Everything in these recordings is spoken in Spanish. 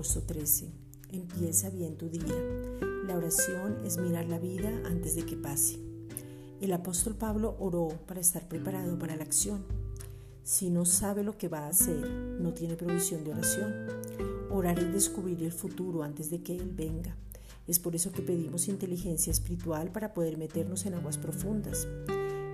Agosto 13. Empieza bien tu día. La oración es mirar la vida antes de que pase. El apóstol Pablo oró para estar preparado para la acción. Si no sabe lo que va a hacer, no tiene provisión de oración. Orar es descubrir el futuro antes de que Él venga. Es por eso que pedimos inteligencia espiritual para poder meternos en aguas profundas.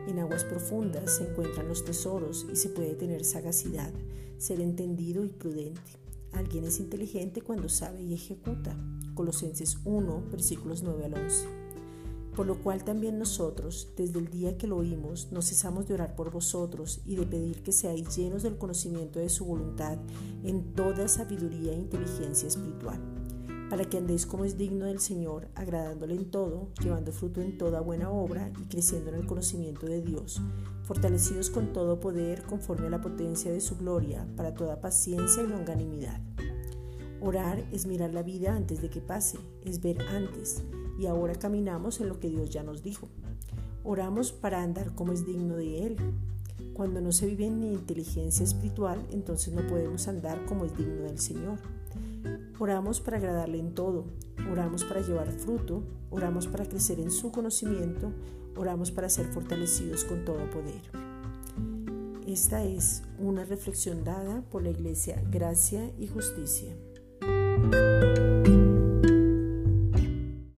En aguas profundas se encuentran los tesoros y se puede tener sagacidad, ser entendido y prudente. Alguien es inteligente cuando sabe y ejecuta. Colosenses 1, versículos 9 al 11. Por lo cual también nosotros, desde el día que lo oímos, no cesamos de orar por vosotros y de pedir que seáis llenos del conocimiento de su voluntad en toda sabiduría e inteligencia espiritual, para que andéis como es digno del Señor, agradándole en todo, llevando fruto en toda buena obra y creciendo en el conocimiento de Dios, fortalecidos con todo poder conforme a la potencia de su gloria, para toda paciencia y longanimidad. Orar es mirar la vida antes de que pase, es ver antes, y ahora caminamos en lo que Dios ya nos dijo. Oramos para andar como es digno de Él. Cuando no se vive en inteligencia espiritual, entonces no podemos andar como es digno del Señor. Oramos para agradarle en todo, oramos para llevar fruto, oramos para crecer en su conocimiento, oramos para ser fortalecidos con todo poder. Esta es una reflexión dada por la Iglesia Gracia y Justicia.